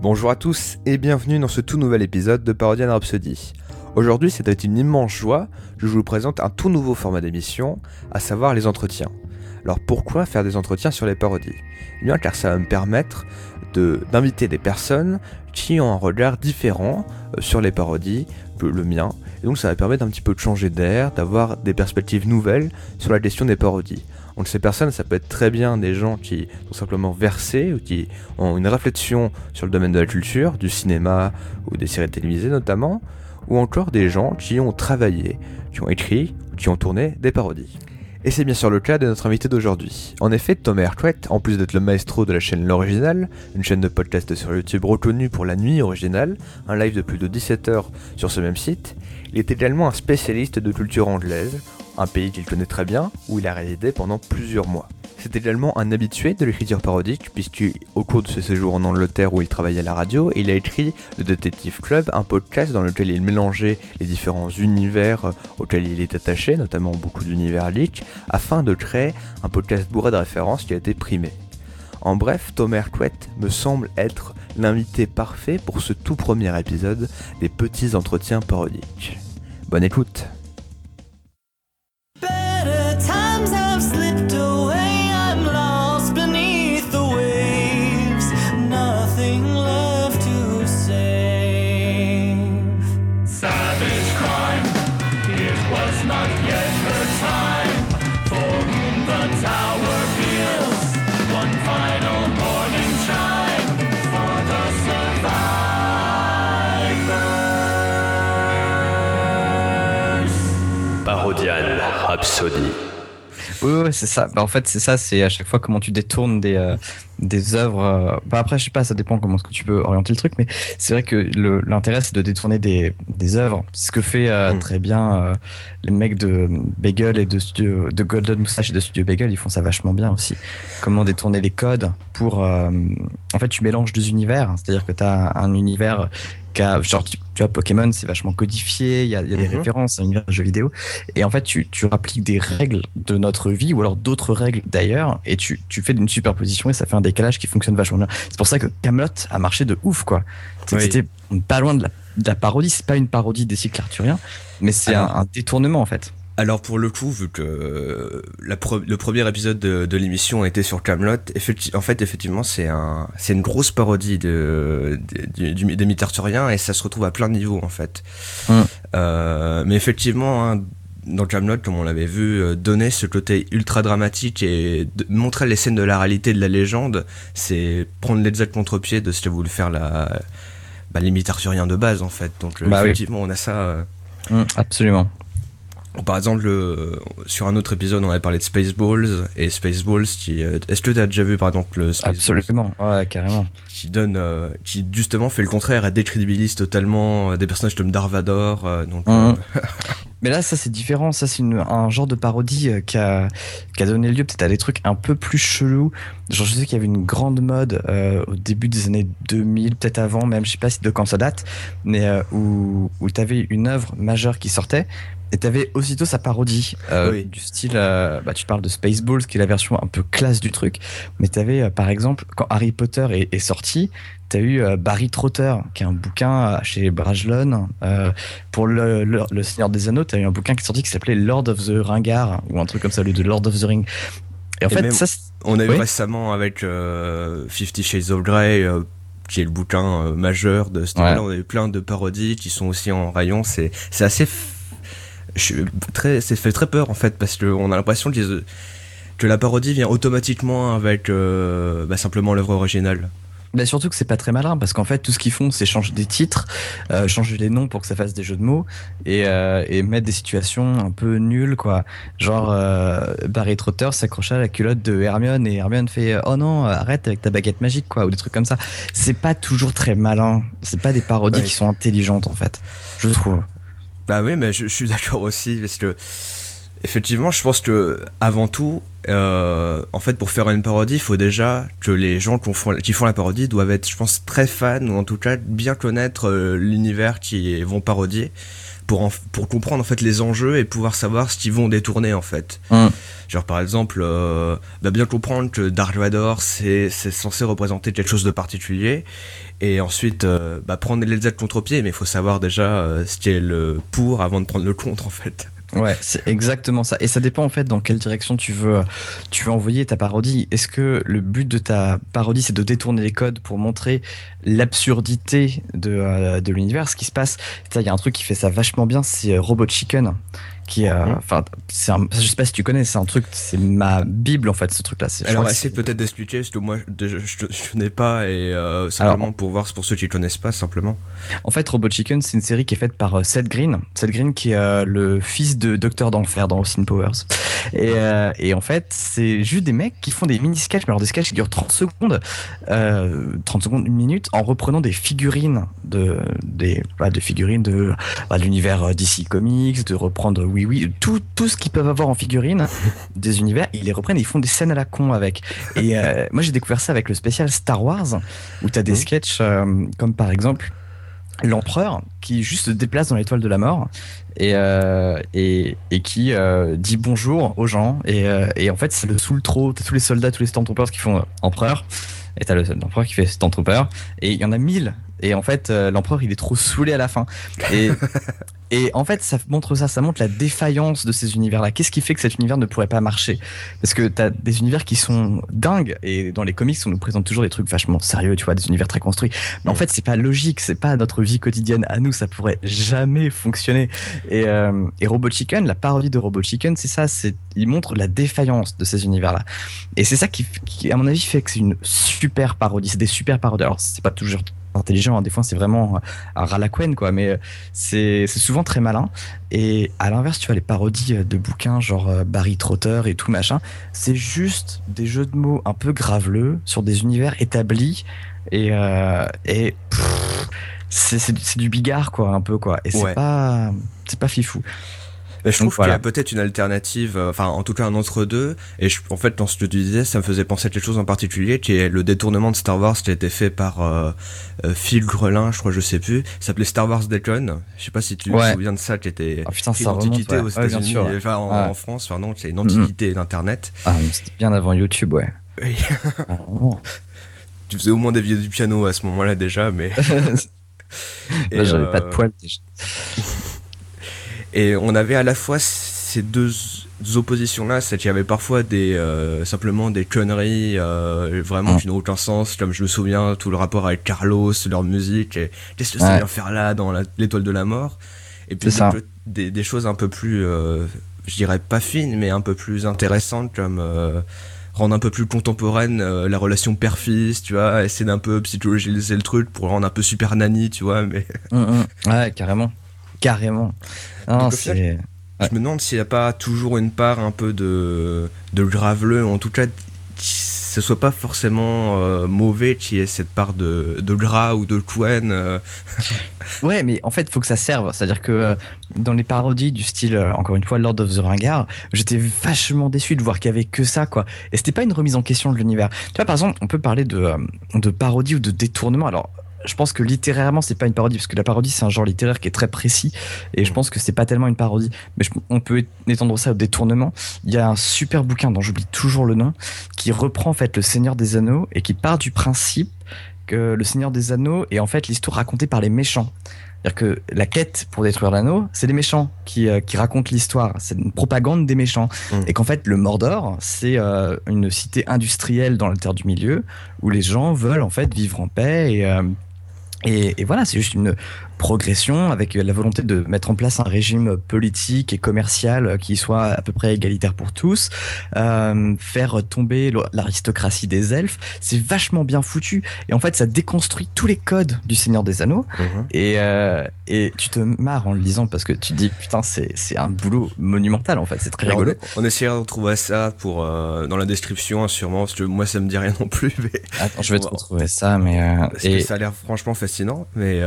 Bonjour à tous et bienvenue dans ce tout nouvel épisode de Parodian Rhapsody. Aujourd'hui, c'est avec une immense joie je vous présente un tout nouveau format d'émission, à savoir les entretiens. Alors pourquoi faire des entretiens sur les parodies? Eh bien car ça va me permettre d'inviter des personnes qui ont un regard différent euh, sur les parodies que le mien. Et donc ça va permettre un petit peu de changer d'air, d'avoir des perspectives nouvelles sur la question des parodies. Donc ces personnes, ça peut être très bien des gens qui sont simplement versés ou qui ont une réflexion sur le domaine de la culture, du cinéma ou des séries télévisées notamment, ou encore des gens qui ont travaillé, qui ont écrit, qui ont tourné des parodies. Et c'est bien sûr le cas de notre invité d'aujourd'hui. En effet, Thomas Hertwet, en plus d'être le maestro de la chaîne L'Original, une chaîne de podcast sur YouTube reconnue pour la nuit originale, un live de plus de 17 heures sur ce même site, il est également un spécialiste de culture anglaise, un pays qu'il connaît très bien, où il a résidé pendant plusieurs mois. C'est également un habitué de l'écriture parodique, puisqu'au cours de ses séjours en Angleterre où il travaillait à la radio, il a écrit Le Detective Club, un podcast dans lequel il mélangeait les différents univers auxquels il est attaché, notamment beaucoup d'univers leaks, afin de créer un podcast bourré de références qui a été primé. En bref, Tom Erquet me semble être l'invité parfait pour ce tout premier épisode des petits entretiens parodiques. Bonne écoute Oui, c'est ça. Bah, en fait, c'est ça. C'est à chaque fois comment tu détournes des, euh, des œuvres. Euh, bah, après, je sais pas, ça dépend comment ce que tu peux orienter le truc, mais c'est vrai que l'intérêt, c'est de détourner des, des œuvres. C'est ce que fait euh, mm. très bien les mecs de Bagel et de, studio, de Golden Moustache et de Studio Bagel. Ils font ça vachement bien aussi. Comment détourner les codes pour. en fait, tu mélanges deux univers. C'est-à-dire que tu as un univers genre, tu, vois, Pokémon, c'est vachement codifié, il y a, des mhm. références à univers de jeux vidéo. Et en fait, tu, tu appliques des règles de notre vie, ou alors d'autres règles d'ailleurs, et tu, tu fais une superposition et ça fait un décalage qui fonctionne vachement bien. C'est pour ça que Camelot a marché de ouf, quoi. C'était pas loin de la, de la parodie, c'est pas une parodie des cycles arthuriens, mais c'est un détournement en fait. Alors pour le coup, vu que le premier épisode de, l'émission était sur Camelot, en fait effectivement c'est un, c'est une grosse parodie de, du, des mythes arthuriens et ça se retrouve à plein de niveaux en fait. Mm. Euh, mais effectivement, hein, dans Camelot, comme on l'avait vu, euh, donner ce côté ultra dramatique et montrer les scènes de la réalité de la légende, c'est prendre ailes contre-pied de ce que voulu faire la, bah, les mythes arthuriens de base en fait. Donc bah effectivement, on a ça. Euh, mm, absolument. Par exemple, sur un autre épisode, on avait parlé de Spaceballs et Spaceballs. Qui, euh, est-ce que tu as déjà vu par exemple le Spaceballs Absolument, ouais, carrément. Qui donne, euh, qui justement fait le contraire et décrédibilise totalement euh, des personnages comme Darvador. donc, mhm. Mais là, ça c'est différent. Ça c'est un genre de parodie qui a, qui a donné lieu peut-être à des trucs un peu plus chelous. Genre, je sais qu'il y avait une grande mode au début des années 2000, peut-être avant même, je sais pas si de quand ça date, mais où, où tu avais une œuvre majeure qui sortait, et t'avais aussitôt sa parodie euh, du style, euh, bah, tu parles de Spaceballs, qui est la version un peu classe du truc, mais t'avais euh, par exemple, quand Harry Potter est, est sorti, t'as eu Barry Trotter, qui est un bouquin chez Brajlon. pour le, le, Seigneur des Anneaux, t'as eu un bouquin qui est sorti qui s'appelait Lord of the Ringard, ou un truc comme ça, le de Lord of the Ring. Et en fait, ça, on a eu récemment avec Fifty Shades of Grey qui est le bouquin majeur de ce là on a eu plein de parodies qui sont aussi en rayon. C'est assez très, c'est fait très peur en fait parce qu'on a l'impression que, que la parodie vient automatiquement avec euh, bah, simplement l'œuvre originale. Bah surtout que c'est pas très malin parce qu'en fait tout ce qu'ils font c'est changer des titres, euh, changer les noms pour que ça fasse des jeux de mots et, euh, et mettre des situations un peu nulles quoi. Genre Barry Trotter s'accrocha à la culotte de Hermione et Hermione fait oh non arrête avec ta baguette magique quoi ou des trucs comme ça. C'est pas toujours très malin. C'est pas des parodies qui sont intelligentes en fait. Je trouve. Bah oui, mais je, suis d'accord aussi parce que effectivement, je pense que avant tout, euh, en fait, pour faire une parodie, il faut déjà que les gens qui font, la parodie doivent être, je pense, très fans ou en tout cas bien connaître euh, l'univers qu'ils vont parodier pour, pour comprendre en fait les enjeux et pouvoir savoir ce qu'ils vont détourner en fait. Mm. Genre par exemple, euh, bah, bien comprendre que Dark Vador c'est censé représenter quelque chose de particulier et ensuite euh, bah, prendre les aides contre-pied, mais il faut savoir déjà ce qui est le pour avant de prendre le contre en fait. Ouais, c'est exactement ça. Et ça dépend en fait dans quelle direction tu veux, tu veux envoyer ta parodie. Est-ce que le but de ta parodie c'est de détourner les codes pour montrer l'absurdité de, de l'univers Ce qui se passe, il y a un truc qui fait ça vachement bien, c'est Robot Chicken qui mhm. enfin c'est je sais pas si tu connais c'est un truc c'est ma bible en fait ce truc là alors essaie peut-être d'expliquer parce que moi je, je, connais pas et euh, simplement pour voir pour ceux qui connaissent pas simplement. En fait Robot Chicken c'est une série qui est faite par euh, Seth Green. Seth Green qui est euh, le fils de Docteur d'enfer dans Austin Powers. Et, et en fait c'est juste des mecs qui font des mini sketchs mais alors des sketchs qui durent 30 secondes 30 secondes une minute en reprenant des figurines de des bah, des figurines de bah, l'univers DC Comics de reprendre oui, oui, tout, tout ce qu'ils peuvent avoir en figurine des univers, ils les reprennent et ils font des scènes à la con avec. Et euh, moi, j'ai découvert ça avec le spécial Star Wars, où tu as des sketchs euh, comme par exemple l'empereur qui juste se déplace dans l'étoile de la mort et, euh, et, et, qui dit bonjour aux gens. Et, et en fait, c'est le sous le trop, t'as tous les soldats, tous les Stormtroopers qui font empereur. Et t'as l'empereur qui fait Stormtrooper. Et il y en a mille et en fait, l'empereur, il est trop saoulé à la fin. Et, Et en fait, ça montre ça, ça montre la défaillance de ces univers-là. Qu'est-ce qui fait que cet univers ne pourrait pas marcher? Parce que tu as des univers qui sont dingues, et dans les comics, on nous présente toujours des trucs vachement sérieux, tu vois, des univers très construits. Mais en fait, c'est pas logique, c'est pas notre vie quotidienne à nous, ça pourrait jamais fonctionner. Et, euh, et Robot Chicken, la parodie de Robot Chicken, c'est ça, c'est il montre la défaillance de ces univers-là. Et c'est ça qui, qui, à mon avis, fait que c'est une super parodie. C'est des super parodies. Alors, c'est pas toujours intelligent. Hein. Des fois, c'est vraiment un ralaquen, quoi. Mais euh, c'est souvent très malin. Et à l'inverse, tu vois, les parodies euh, de bouquins genre euh, Barry Trotter et tout machin, c'est juste des jeux de mots un peu graveleux sur des univers établis. Et, et c'est du bigard, quoi, un peu, quoi. Et c'est pas, c'est pas fifou je trouve qu'il y a peut-être une alternative, euh, enfin en tout cas un entre-deux. Et en fait, dans ce que tu disais, ça me faisait penser à quelque chose en particulier, qui est le détournement de Star Wars qui a été fait par euh, euh, Phil Grelin, je crois, je sais plus. Ça s'appelait Star Wars Deacon. Je sais pas si tu te souviens de ça, qui était oh, putain, une antiquité aux États-Unis, enfin en, France, enfin non, c'est une antiquité d'internet. Ah, c'était bien avant YouTube, ouais. Oui. Ah, tu faisais au moins des vidéos du piano à ce moment-là déjà, mais. Là, j'avais pas de poils déjà. Et on avait à la fois ces deux oppositions-là, c'est qu'il y avait parfois des euh, simplement des conneries euh, vraiment qui n'ont aucun sens, comme je me souviens tout le rapport avec Carlos, leur musique, et qu'est-ce que ça vient faire là dans l'étoile de la mort, et puis des, des, choses un peu plus, euh, je dirais pas fines, mais un peu plus intéressantes comme rendre un peu plus contemporaine la relation père-fils, tu vois, essayer d'un peu psychologiser le truc pour rendre un peu super nanny, tu vois, mais... Mmh, mmh. Ouais, carrément. Carrément. Je me demande s'il n'y a pas toujours une part un peu de, de graveleux, en tout cas, ce soit pas forcément euh, mauvais qu'il y ait cette part de, de gras ou de couenne. Euh. ouais, mais en fait, il faut que ça serve. C'est-à-dire que euh, dans les parodies du style, encore une fois, Lord of the Ringard, j'étais vachement déçu de voir qu'il y avait que ça, quoi. Et c'était pas une remise en question de l'univers. Tu vois, par exemple, on peut parler de, de parodie ou de détournement. Alors, je pense que littérairement c'est pas une parodie parce que la parodie c'est un genre littéraire qui est très précis et je pense que c'est pas tellement une parodie mais on peut étendre ça au détournement il y a un super bouquin dont j'oublie toujours le nom qui reprend en fait le Seigneur des Anneaux et qui part du principe que le Seigneur des Anneaux est en fait l'histoire racontée par les méchants c'est-à-dire que la quête pour détruire l'anneau, c'est les méchants qui, euh, qui racontent l'histoire. C'est une propagande des méchants. Mm. Et qu'en fait, le Mordor, c'est euh, une cité industrielle dans la Terre du Milieu où les gens veulent en fait vivre en paix et, euh, et, voilà, c'est juste une, progression avec la volonté de mettre en place un régime politique et commercial qui soit à peu près égalitaire pour tous, euh, faire tomber l'aristocratie des elfes, c'est vachement bien foutu et en fait ça déconstruit tous les codes du Seigneur des Anneaux mhm. et, euh, et tu te marres en le lisant parce que tu te dis putain c'est, un boulot monumental en fait, c'est très rigolo. On, essaiera de trouver ça pour euh, dans la description sûrement parce que moi ça me dit rien non plus. Mais... Attends, je vais te retrouver ça mais parce et... que ça a l'air franchement fascinant mais.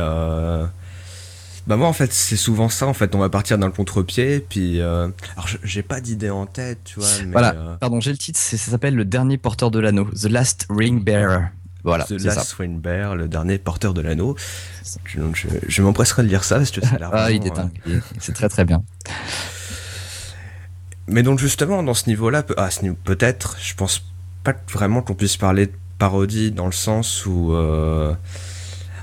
Bah moi en fait c'est souvent ça en fait. On va partir dans le contre-pied puis euh... alors j'ai pas d'idée en tête tu vois mais voilà. euh... pardon j'ai le titre ça s'appelle le dernier porteur de l'anneau. The Last Ring Bearer. Voilà The Last Ring Bearer le dernier porteur de l'anneau. Je, je, je m'empresserai de lire ça parce que ça a l'air ah il est dingue. C'est très très bien. Mais donc justement dans ce niveau là ah, peut-être je pense pas vraiment qu'on puisse parler de parodie dans le sens où euh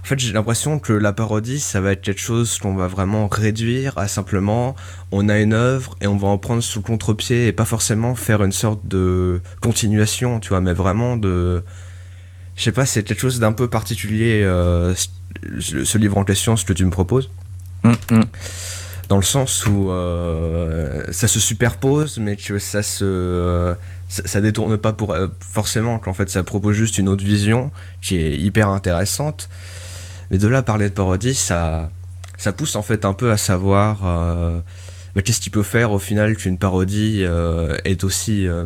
fait, j'ai l'impression que la parodie, ça va être quelque chose qu'on va vraiment réduire à simplement, on a une œuvre et on va en prendre sous le contre-pied et pas forcément faire une sorte de continuation, tu vois, mais vraiment de, je sais pas, c'est quelque chose d'un peu particulier, euh, ce livre en question, ce que tu me proposes. Hum, hum. Dans le sens où euh, ça se superpose, mais que ça se, euh, ça, ça détourne pas pour euh, forcément qu'en fait ça propose juste une autre vision qui est hyper intéressante mais de là parler de parodie ça ça pousse en fait un peu à savoir euh, qu'est-ce qu'il peut faire au final qu'une parodie euh, est aussi euh,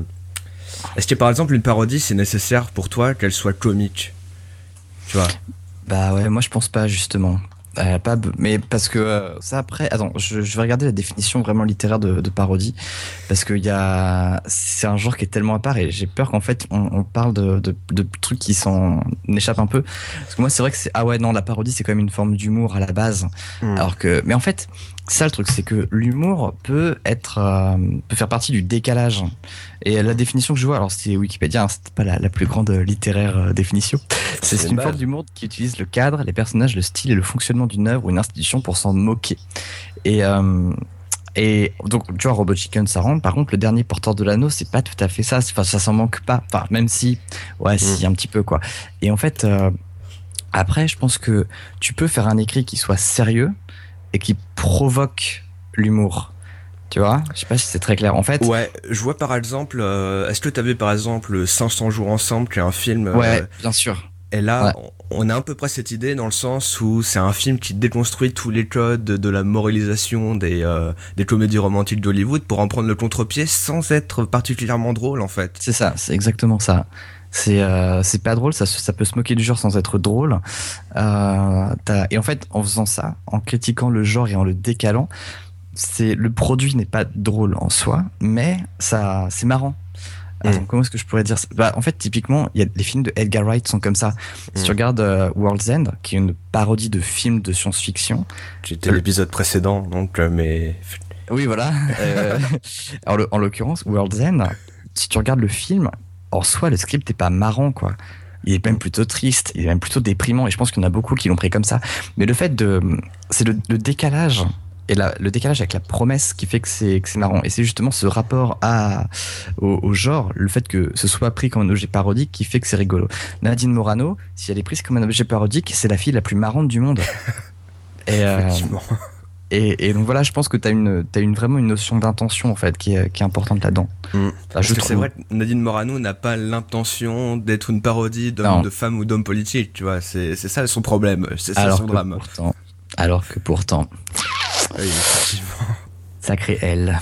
est-ce que par exemple une parodie c'est nécessaire pour toi qu'elle soit comique? Tu Bah ouais, moi je pense pas justement. Euh, pas, mais parce que euh, ça après, attends, je, je vais regarder la définition vraiment littéraire de, de parodie parce qu'il y a, c'est un genre qui est tellement à part et j'ai peur qu'en fait on, on parle de, de, de trucs qui s'en échappent un peu. Parce que moi c'est vrai que c'est ah ouais non la parodie c'est quand même une forme d'humour à la base. Hmm. Alors que, mais en fait, ça le truc, c'est que l'humour peut être, euh, peut faire partie du décalage. Et la définition que je vois, alors c'est Wikipédia, hein, c'est pas la, la plus grande euh, littéraire euh, définition. C'est C'est une forme d'humour qui utilise le cadre, les personnages, le style et le fonctionnement d'une œuvre ou une institution pour s'en moquer. Et euh, et donc, tu vois, Robot Chicken, ça rentre. Par contre, le dernier porteur de l'anneau, c'est pas tout à fait ça. Enfin, ça s'en manque pas. Enfin, même si, ouais, si, un petit peu, quoi. Et en fait, euh, après, je pense que tu peux faire un écrit qui soit sérieux et qui provoque l'humour. Tu vois? Je sais pas si c'est très clair. En fait, ouais je vois par exemple euh, est-ce que tu avais par exemple 500 jours ensemble qui est un film euh, ouais, bien sûr. Et là, Ouais. on a à peu près cette idée dans le sens où c'est un film qui déconstruit tous les codes de la moralisation des, euh, des comédies romantiques d'Hollywood pour en prendre le contre-pied sans être particulièrement drôle en fait. C'est ça, c'est exactement ça. C'est euh, c'est pas drôle, ça, ça peut se moquer du genre sans être drôle. Euh, et en fait, en faisant ça, en critiquant le genre et en le décalant, c'est le produit n'est pas drôle en soi, mais ça c'est marrant. Attends, Mm. comment est-ce que je pourrais dire ça? Bah, En fait, typiquement, y a les films de Edgar Wright sont comme ça. Si Mm. tu regardes euh, World's End, qui est une parodie de film de science-fiction, C'était l'épisode précédent, donc mais Oui, voilà. En l'occurrence, World's End, si tu regardes le film, en soi, le script n'est pas marrant, quoi. Il est même plutôt triste, il est même plutôt déprimant, et je pense qu'il y en a beaucoup qui l'ont pris comme ça. Mais le fait de. C'est le, le décalage, et la- le décalage avec la promesse qui fait que c'est que c'est marrant. Et c'est justement ce rapport à, au, au genre, le fait que ce soit pris comme un objet parodique qui fait que c'est rigolo. Nadine Morano, si elle est prise comme un objet parodique, c'est la fille la plus marrante du monde. Et, euh, effectivement. Et, et donc voilà, je pense que tu as, une, t'as une, vraiment une notion d'intention en fait qui est, qui est importante là-dedans. Mm. Enfin, Parce je que c'est vrai que Nadine Morano n'a pas l'intention d'être une parodie d'homme, de femme ou d'homme politique, tu vois. C'est c'est ça son problème, c'est ça alors son que drame. pourtant, alors que pourtant, Oui, effectivement. sacré elle.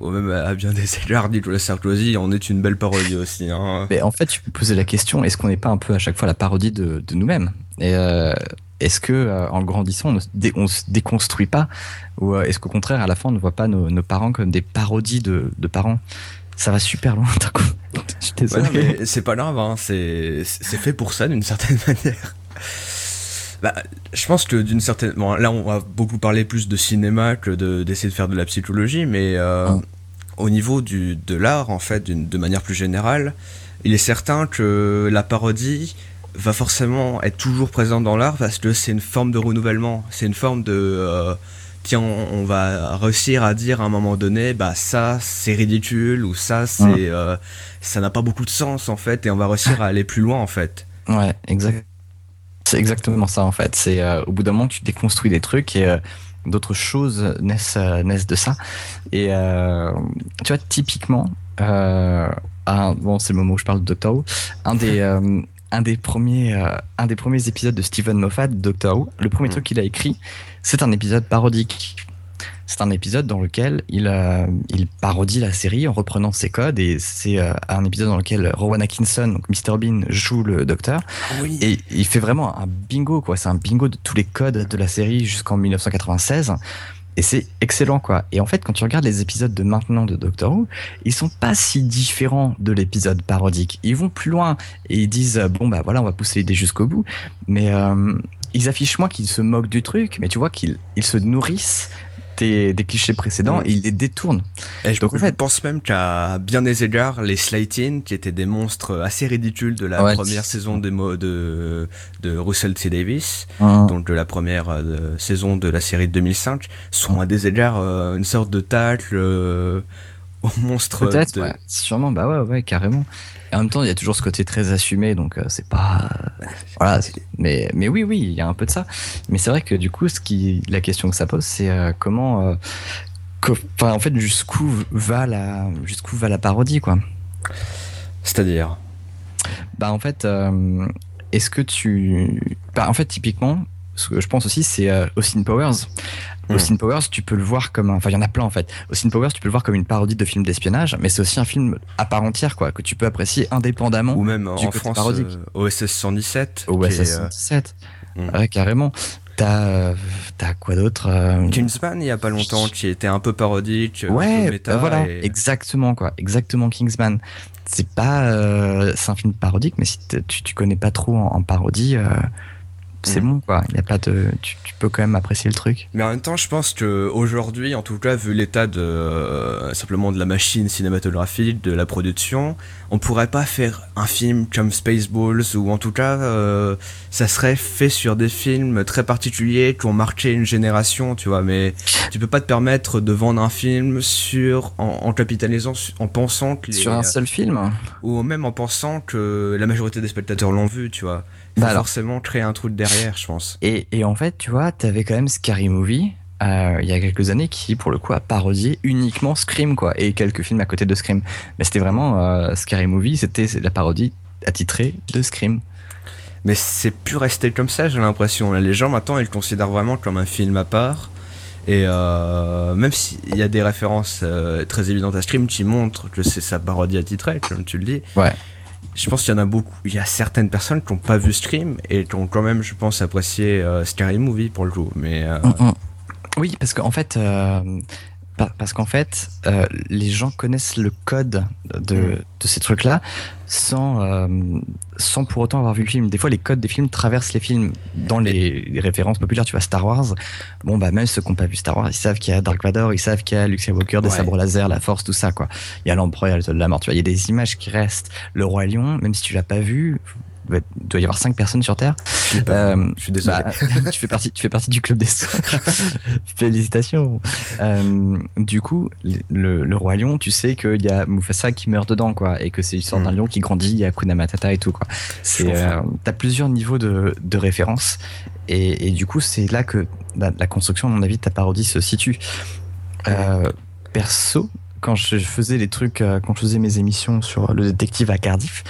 Ou même à bien des égards, Nicolas Sarkozy en est une belle parodie aussi. Hein. Mais en fait, tu peux poser la question est-ce qu'on n'est pas un peu à chaque fois la parodie de, de nous-mêmes? Et euh, est-ce que euh, en grandissant, on ne se, dé- on se déconstruit pas? Ou euh, est-ce qu'au contraire, à la fin, on ne voit pas nos, nos parents comme des parodies de, de parents? Ça va super loin, d'un coup. Je suis désolé. c'est pas grave, hein, c'est fait pour ça d'une certaine manière. Bah, je pense que d'une certaine. Bon, là, on va beaucoup parler plus de cinéma que de- d'essayer de, faire de la psychologie, mais euh, Mm. au niveau du, de l'art, en fait, de manière plus générale, il est certain que la parodie va forcément être toujours présente dans l'art parce que c'est une forme de renouvellement, c'est une forme de. euh, tiens, on, on va réussir à dire à un moment donné, bah ça c'est ridicule ou ça c'est, euh, ça n'a pas beaucoup de sens en fait, et on va réussir à aller plus loin en fait. Ouais, exact. C'est exactement ça en fait. C'est euh, au bout d'un moment tu déconstruis des trucs et euh, d'autres choses naissent euh, naissent de ça. Et tu vois typiquement, un, bon c'est le moment où je parle de Doctor Who, un des un des premiers un des premiers épisodes de Stephen Moffat, Doctor Who, le premier Mm. truc qu'il a écrit, c'est un épisode parodique. C'est un épisode dans lequel il, euh, il parodie la série en reprenant ses codes et c'est euh, un épisode dans lequel Rowan Atkinson, donc Mr Bean, joue le docteur Oui. et il fait vraiment un bingo, quoi. C'est un bingo de tous les codes de la série jusqu'en 1996. Et c'est excellent, quoi. Et en fait, quand tu regardes les épisodes de maintenant de Doctor Who, ils sont pas si différents de l'épisode parodique. Ils vont plus loin et ils disent, bon, bah voilà, on va pousser l'idée jusqu'au bout. Mais euh, ils affichent moins qu'ils se moquent du truc, mais tu vois qu'ils ils se nourrissent des, des clichés précédents Mm. et il les détourne. Et je, Donc, en je fait- pense même qu'à bien des égards, les Slayton, qui étaient des monstres assez ridicules de la Ouais. première saison de, de, de Russell T. Davis, donc de la première euh, saison de la série de 2005, sont à des égards euh, une sorte de tacle euh, au monstre. Peut-être, de- ouais. Sûrement, bah ouais, ouais, carrément. Et en même temps, il y a toujours ce côté très assumé, donc euh, c'est pas. voilà. c'est- Mais, mais oui, oui, il y a un peu de ça. Mais c'est vrai que du coup, ce qui, la question que ça pose, c'est euh, comment. euh, en fait, jusqu'où va la, jusqu'où va la parodie, quoi. C'est-à-dire? Bah, en fait, euh, est-ce que tu. Bah, en fait, typiquement, ce que je pense aussi, c'est euh, Austin Powers. Mm. Austin Powers, tu peux le voir comme. un- Enfin, il y en a plein en fait. Austin Powers, tu peux le voir comme une parodie de film d'espionnage, mais c'est aussi un film à part entière, quoi, que tu peux apprécier indépendamment Ou même du en côté France, parodique. euh, OSS 117. au qui est, OSS euh, 117. Mm. Ouais, carrément. T'as euh, t'as quoi d'autre euh, Kingsman, il y a pas longtemps, qui était un peu parodique, peu Ouais, méta, bah voilà, et- exactement quoi, exactement Kingsman. C'est pas, euh, c'est un film parodique, mais si tu, tu connais pas trop en, en parodie, euh, c'est Mm. bon quoi. Il y a pas de, tu, tu peux quand même apprécier le truc. Mais en même temps, je pense que aujourd'hui, en tout cas, vu l'état de euh, simplement de la machine cinématographique, de la production, on pourrait pas faire un film comme Spaceballs ou en tout cas, euh, ça serait fait sur des films très particuliers qui ont marqué une génération, tu vois. Mais tu peux pas te permettre de vendre un film sur en, en capitalisant, en pensant que les, Sur un seul film. ou même en pensant que la majorité des spectateurs l'ont vu, tu vois. Bah alors. forcément créer un truc derrière, je pense. Et, et en fait, tu vois, t'avais quand même Scary Movie. euh, il y a quelques années qui pour le coup a parodié uniquement Scream quoi et quelques films à côté de Scream mais c'était vraiment euh, Scary Movie c'était la parodie attitrée de Scream Mais c'est plus resté comme ça, j'ai l'impression. Les gens maintenant, ils le considèrent vraiment comme un film à part. Et euh, même s'il y a des références euh, très évidentes à Scream qui montrent que c'est sa parodie attitrée, comme tu le dis. Ouais. Je pense qu'il y en a beaucoup. Il y a certaines personnes qui n'ont pas vu Scream et qui ont quand même, je pense, apprécié euh, Scary Movie pour le coup. Mais euh, Oui, parce qu'en fait, euh, parce qu'en fait, euh, les gens connaissent le code de, Mm. de ces trucs-là sans, euh, sans pour autant avoir vu le film. Des fois, les codes des films traversent les films dans les, les références populaires. Tu vois, Star Wars. Bon, bah, même ceux qui n'ont pas vu Star Wars, ils savent qu'il y a Dark Vador, ils savent qu'il y a Luke Skywalker, des Ouais. sabres laser, la force, tout ça, quoi. Il y a l'empereur, il y a le de la mort. Tu vois, il y a des images qui restent. Le Roi Lion, même si tu l'as pas vu, doit y avoir cinq personnes sur Terre. je, pas vu. Euh, je suis désolé. bah, tu fais partie, tu fais partie du club des. Félicitations. Euh, du coup, le, le roi lion, tu sais qu'il y a Mufasa qui meurt dedans, quoi, et que c'est l'histoire d'un Mm. lion qui grandit, il y a Hakuna Matata et tout, quoi. C'est, euh, t'as plusieurs niveaux de, de référence, et, et du coup, c'est là que la, la construction, à mon avis, de ta parodie se situe. Perso, quand je faisais les trucs, quand je faisais mes émissions sur le détective à Cardiff,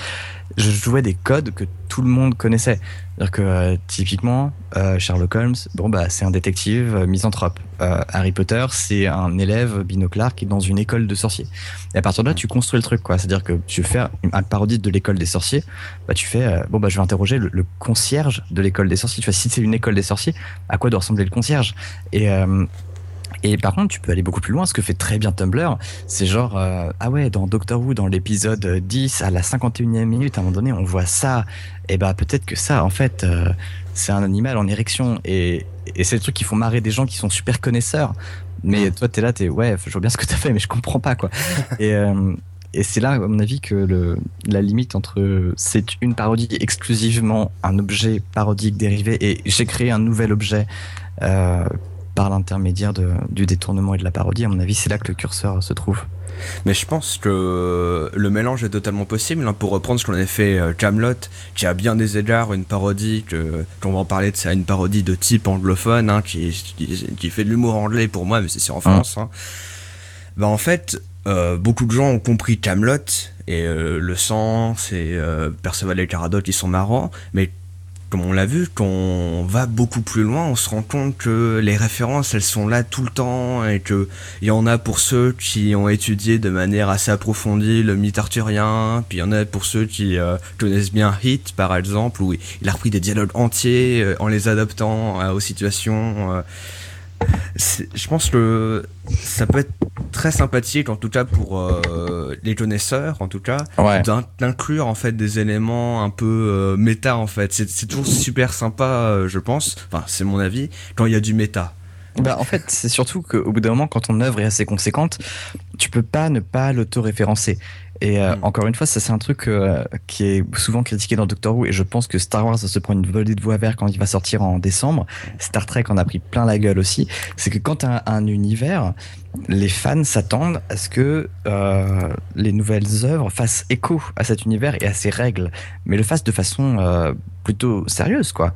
je jouais des codes que tout le monde connaissait. C'est-à-dire que euh, typiquement, euh, Sherlock Holmes, bon bah c'est un détective euh, misanthrope. Harry Potter, c'est un élève binoclard qui est dans une école de sorciers. Et à partir de là, tu construis le truc, quoi. C'est-à-dire que tu faire une, parodie de l'école des sorciers, bah tu fais, bon bah je vais interroger le, concierge de l'école des sorciers. Tu vois, si c'est une école des sorciers, à quoi doit ressembler le concierge? Et et par contre, tu peux aller beaucoup plus loin. Ce que fait très bien Tumblr, c'est genre, euh, ah ouais, dans Doctor Who, dans l'épisode 10, à la 51e minute, à un moment donné, on voit ça. Et bah, peut-être que ça, en fait, euh, c'est un animal en érection. Et, et c'est le truc qui font marrer des gens qui sont super connaisseurs. Mais toi, t'es là, t'es, ouais, je vois bien ce que t'as fait, mais je comprends pas, quoi. et, euh, et c'est là, à mon avis, que le, la limite entre c'est une parodie exclusivement un objet parodique dérivé et j'ai créé un nouvel objet euh, par l'intermédiaire du détournement et de la parodie, à mon avis, c'est là que le curseur se trouve. Mais je pense que le mélange est totalement possible. hein, pour reprendre ce qu'on avait fait euh, Camelot, qui a bien des égards une parodie, que, qu'on va en parler de ça, une parodie de type anglophone, hein, qui, qui, qui fait de l'humour anglais pour moi, mais c'est en France. Hein. Bah en fait, euh, beaucoup de gens ont compris Camelot et euh, le sens et euh, Perceval et Caradoc qui sont marrants, mais comme on l'a vu, quand on va beaucoup plus loin, on se rend compte que les références, elles sont là tout le temps et que il y en a pour ceux qui ont étudié de manière assez approfondie le mythe arthurien, puis il y en a pour ceux qui euh, connaissent bien Hit, par exemple, où il a repris des dialogues entiers euh, en les adaptant euh, aux situations. Je pense que ça peut être très sympathique, en tout cas pour euh, les connaisseurs, en tout cas, Ouais. d'inclure en fait des éléments un peu euh, méta en fait. C'est c'est toujours super sympa, euh, je pense. Enfin, c'est mon avis quand il y a du méta. Bah, en fait, c'est surtout qu'au bout d'un moment, quand ton œuvre est assez conséquente, tu peux pas ne pas l'auto-référencer. Et euh, Mm. encore une fois, ça c'est un truc euh, qui est souvent critiqué dans Doctor Who, et je pense que Star Wars va se prendre une volée de voix vert quand il va sortir en décembre. Star Trek en a pris plein la gueule aussi. C'est que quand as un univers, les fans s'attendent à ce que euh, les nouvelles œuvres fassent écho à cet univers et à ses règles, mais le fassent de façon plutôt sérieuse, quoi.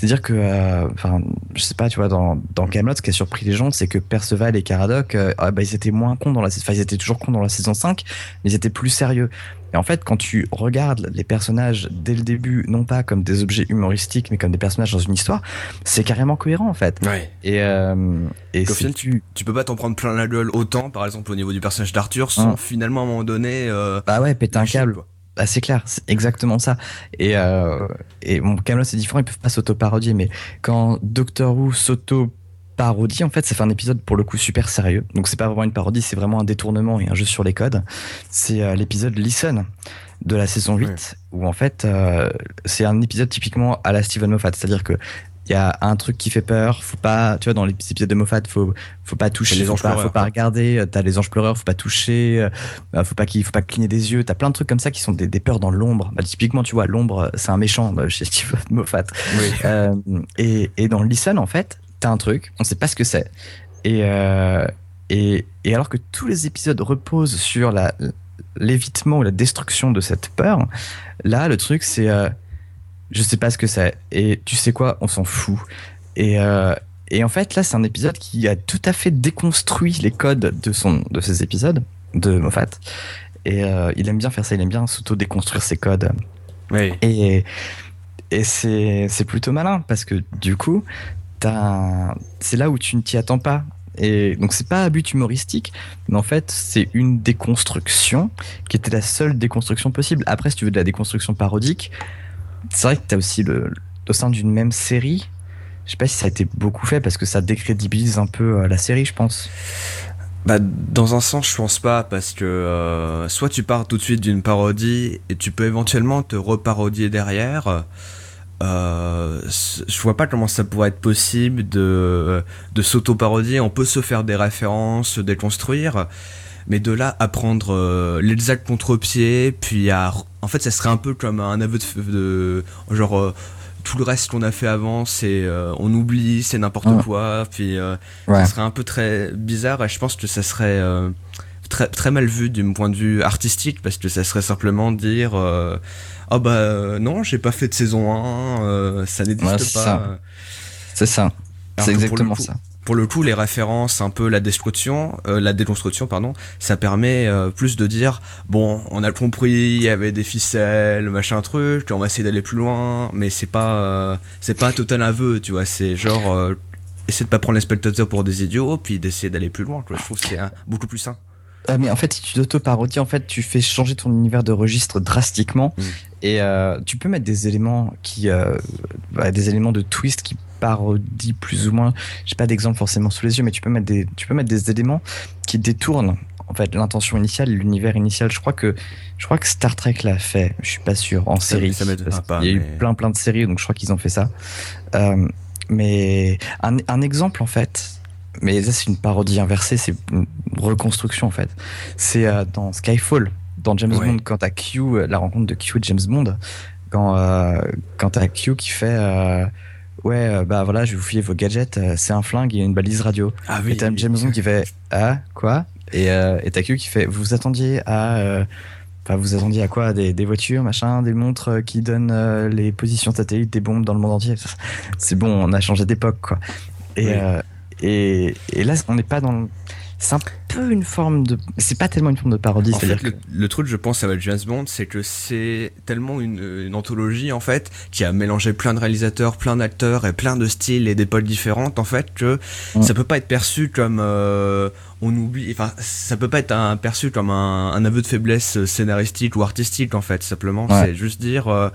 C'est-à-dire que, euh, enfin, je sais pas, tu vois, dans, dans Camelot, ce qui a surpris les gens, c'est que Perceval et Caradoc, euh, ah, bah, ils étaient moins cons dans la enfin, ils étaient toujours cons dans la saison 5, mais ils étaient plus sérieux. Et en fait, quand tu regardes les personnages dès le début, non pas comme des objets humoristiques, mais comme des personnages dans une histoire, c'est carrément cohérent, en fait. Ouais. Et, euh, et si final, tu, Tu peux pas t'en prendre plein la gueule autant, par exemple au niveau du personnage d'Arthur, sans Hum. finalement à un moment donné. Euh, bah ouais, péter un câble. quoi. Bah, c'est clair, c'est exactement ça. Et, euh, et bon, Camelot c'est différent, ils peuvent pas s'auto-parodier, mais quand Doctor Who s'auto-parodie, en fait, ça fait un épisode pour le coup super sérieux. Donc c'est pas vraiment une parodie, c'est vraiment un détournement et un jeu sur les codes. C'est euh, l'épisode Listen de la saison 8, Ouais. où en fait, euh, c'est un épisode typiquement à la Steven Moffat, c'est-à-dire que il y a un truc qui fait peur, faut pas, tu vois, dans les épisodes de Moffat, faut, faut pas toucher, les faut anges pas, pleureurs, faut pas regarder, euh, t'as les anges pleureurs, faut pas toucher, euh, faut pas qu'il faut pas cligner des yeux, t'as plein de trucs comme ça qui sont des, des peurs dans l'ombre. Bah, typiquement, tu vois, l'ombre, euh, c'est un méchant bah, chez Steven Moffat. Oui. Euh, et, et dans Listen, en fait, t'as un truc, on sait pas ce que c'est. Et, euh, et, et alors que tous les épisodes reposent sur la, l'évitement ou la destruction de cette peur, là, le truc, c'est euh, je sais pas ce que c'est. Et tu sais quoi, on s'en fout. Et, euh, et en fait, là, c'est un épisode qui a tout à fait déconstruit les codes de, son, de ses épisodes, de Moffat. Et euh, il aime bien faire ça, il aime bien s'auto-déconstruire ses codes. Oui. Et, et c'est, plutôt malin parce que du coup, c'est là où tu ne t'y attends pas. Et donc, c'est pas à but humoristique, mais en fait, c'est une déconstruction qui était la seule déconstruction possible. Après, si tu veux de la déconstruction parodique, c'est vrai que t'as aussi le, au sein d'une même série. Je sais pas si ça a été beaucoup fait parce que ça décrédibilise un peu euh, la série, je pense. Bah, dans un sens, je pense pas, parce que euh, soit tu pars tout de suite d'une parodie et tu peux éventuellement te reparodier derrière. Euh, je vois pas comment ça pourrait être possible de, de s'auto-parodier. On peut se faire des références, se déconstruire, mais de là à prendre euh, l'exact contre-pied, puis à. En fait, ça serait un peu comme un aveu de. de genre. euh, tout le reste qu'on a fait avant, c'est euh, on oublie, c'est n'importe quoi, puis euh, Ouais. ça serait un peu très bizarre et je pense que ça serait très, très mal vu du point de vue artistique parce que ça serait simplement dire ah bah euh, non j'ai pas fait de saison 1 euh, ça n'existe Ouais, pas c'est ça. C'est exactement coup- ça. Pour le coup les références un peu la destruction euh, la déconstruction pardon ça permet euh, plus de dire bon on a compris il y avait des ficelles machin truc on va essayer d'aller plus loin mais c'est pas euh, c'est pas un total aveu tu vois c'est genre essayer de pas prendre les spectateurs pour des idiots puis d'essayer d'aller plus loin quoi. je trouve que c'est hein, beaucoup plus sain Ah, mais en fait, si tu t'auto-parodies, en fait, tu fais changer ton univers de registre drastiquement. Mm. Et euh, tu peux mettre des éléments qui, euh, bah, des éléments de twist qui parodient plus ou moins. J'ai pas d'exemple forcément sous les yeux, mais tu peux mettre des, tu peux mettre des éléments qui détournent en fait l'intention initiale, l'univers initial. Je crois que, je crois que Star Trek l'a fait. Je suis pas sûr en Ça- série. ça pas, qu'il y a eu plein plein de séries, donc je crois qu'ils ont fait ça. Euh, mais un, un exemple en fait. Mais ça, c'est une parodie inversée, c'est une reconstruction en fait. C'est euh, dans Skyfall, dans James Ouais. Bond, quand t'as Q, euh, la rencontre de Q et James Bond, quand, euh, quand t'as Q qui fait Ouais, euh, bah voilà, je vais vous filer vos gadgets, euh, c'est un flingue et une balise radio. ah et t'as James Bond qui fait Ah, quoi? Et euh, et t'as Q qui fait Vous attendiez à. euh, Enfin, vous attendiez à quoi? Des, des voitures, machin, des montres qui donnent euh, les positions satellites des bombes dans le monde entier? C'est bon, on a changé d'époque, quoi. Et, Oui. euh, et, et là, on n'est pas dans. C'est un peu une forme de. C'est pas tellement une forme de parodie, En fait, le, que. le truc, je pense, avec James Bond, c'est que c'est tellement une, une anthologie, en fait, qui a mélangé plein de réalisateurs, plein d'acteurs et plein de styles et d'époques différentes, en fait, que Ouais. ça peut pas être perçu comme euh, on oublie. Enfin, ça peut pas être un, perçu comme un, un aveu de faiblesse scénaristique ou artistique, en fait. Simplement, Ouais. c'est juste dire. euh,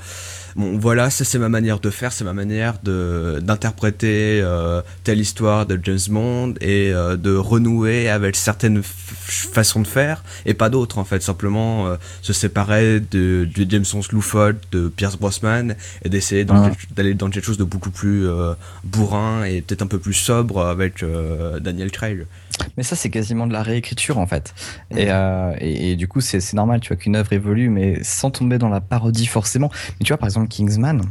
bon voilà, ça c'est ma manière de faire, c'est ma manière de d'interpréter euh, telle histoire de James Bond et euh, de renouer avec certaines façons de faire et pas d'autres en fait, simplement euh, se séparer de, du James Bond de Pierce Brosnan et d'essayer d'aller dans quelque chose de beaucoup plus bourrin et peut-être un peu plus sobre avec Daniel Craig. Mais ça, c'est quasiment de la réécriture en fait. Et, et, du coup, c'est normal, tu vois, qu'une œuvre évolue, mais sans tomber dans la parodie forcément. Mais tu vois, par exemple, Kingsman,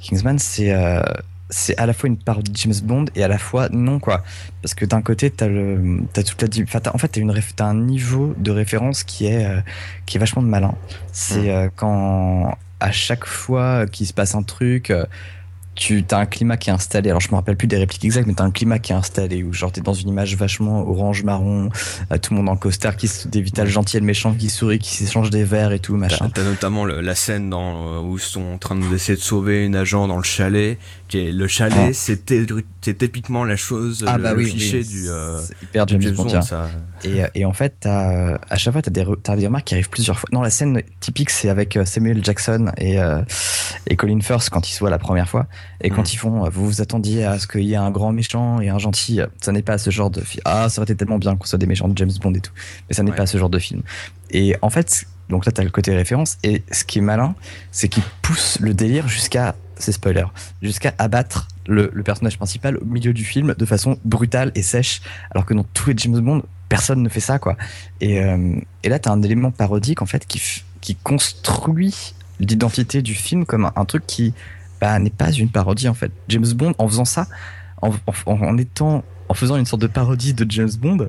Kingsman, c'est euh, c'est à la fois une parodie de James Bond et à la fois non quoi parce que d'un côté t'as le as toute la en fait t'as une as un niveau de référence qui est euh, qui est vachement malin c'est mm. euh, quand à chaque fois qu'il se passe un truc tu as un climat qui est installé. Alors, je me rappelle plus des répliques exactes, mais tu as un climat qui est installé où, genre, tu es dans une image vachement orange-marron, euh, tout le monde en costard, qui des vitales gentilles et le méchant qui sourit, qui s'échange des verres et tout, machin. T'as notamment la scène dans, euh, où ils sont en train d'essayer de sauver une agent dans le chalet. Le chalet, ah. c'était c'est typiquement la chose, ah, le, bah cliché du. Euh, hyper James Bond, ça. Et, et, en fait, as, à chaque fois, tu as, des, as des remarques qui arrivent plusieurs fois. Non, la scène typique, c'est avec Samuel Jackson et, et Colin Firth quand ils se voient la première fois. Et quand mm. ils font, vous vous attendiez à ce qu'il y ait un grand méchant et un gentil, ça n'est pas ce genre de film. Ah, ça aurait été tellement bien qu'on soit des méchants de James Bond et tout. Mais ça n'est pas ce genre de film. Et en fait, donc là, tu as le côté référence. Et ce qui est malin, c'est qu'il pousse le délire jusqu'à, c'est spoiler, jusqu'à abattre le, personnage principal au milieu du film de façon brutale et sèche. Alors que dans tous les James Bond, personne ne fait ça, quoi. Et, euh, et là, tu as un élément parodique, en fait, qui, qui construit l'identité du film comme un truc qui bah, n'est pas une parodie en fait. James Bond, en faisant ça, en, étant, en faisant une sorte de parodie de James Bond,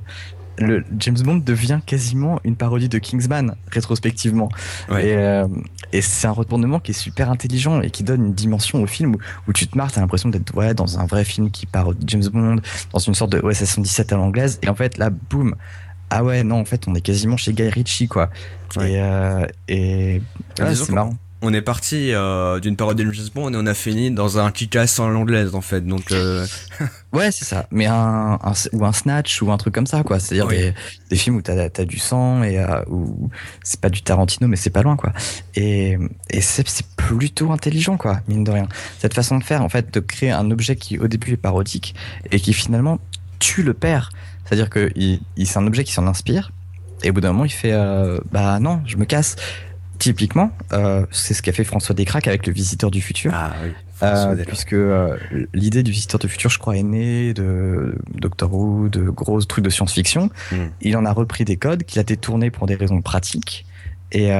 le James Bond devient quasiment une parodie de Kingsman rétrospectivement. Et, euh, et c'est un retournement qui est super intelligent et qui donne une dimension au film où, tu te marres, t'as l'impression d'être ouais, dans un vrai film qui parodie James Bond, dans une sorte de OSS 117 à l'anglaise. Et en fait, là, boum. Ah ouais, non, en fait, on est quasiment chez Guy Ritchie, quoi. Et, euh, et c'est marrant on est parti euh, d'une parodie de James Bond et on a fini dans un kick-ass en l'anglaise en fait. Donc euh, ouais, c'est ça. Mais un, ou un snatch ou un truc comme ça quoi. C'est-à-dire des, films où t'as as du sang et euh, où c'est pas du Tarantino mais c'est pas loin quoi. Et, et c'est plutôt intelligent quoi, mine de rien. Cette façon de faire en fait de créer un objet qui au début est parodique et qui finalement tue le père. C'est-à-dire que il, c'est un objet qui s'en inspire et au bout d'un moment il fait bah non, je me casse Typiquement, euh, c'est ce qu'a fait François Descraques avec le Visiteur du futur. Ah, oui. Euh, puisque euh, l'idée du Visiteur du futur, je crois, est née de Doctor Who, de gros trucs de science-fiction. Hmm. Il en a repris des codes qu'il a détournés pour des raisons pratiques. Et,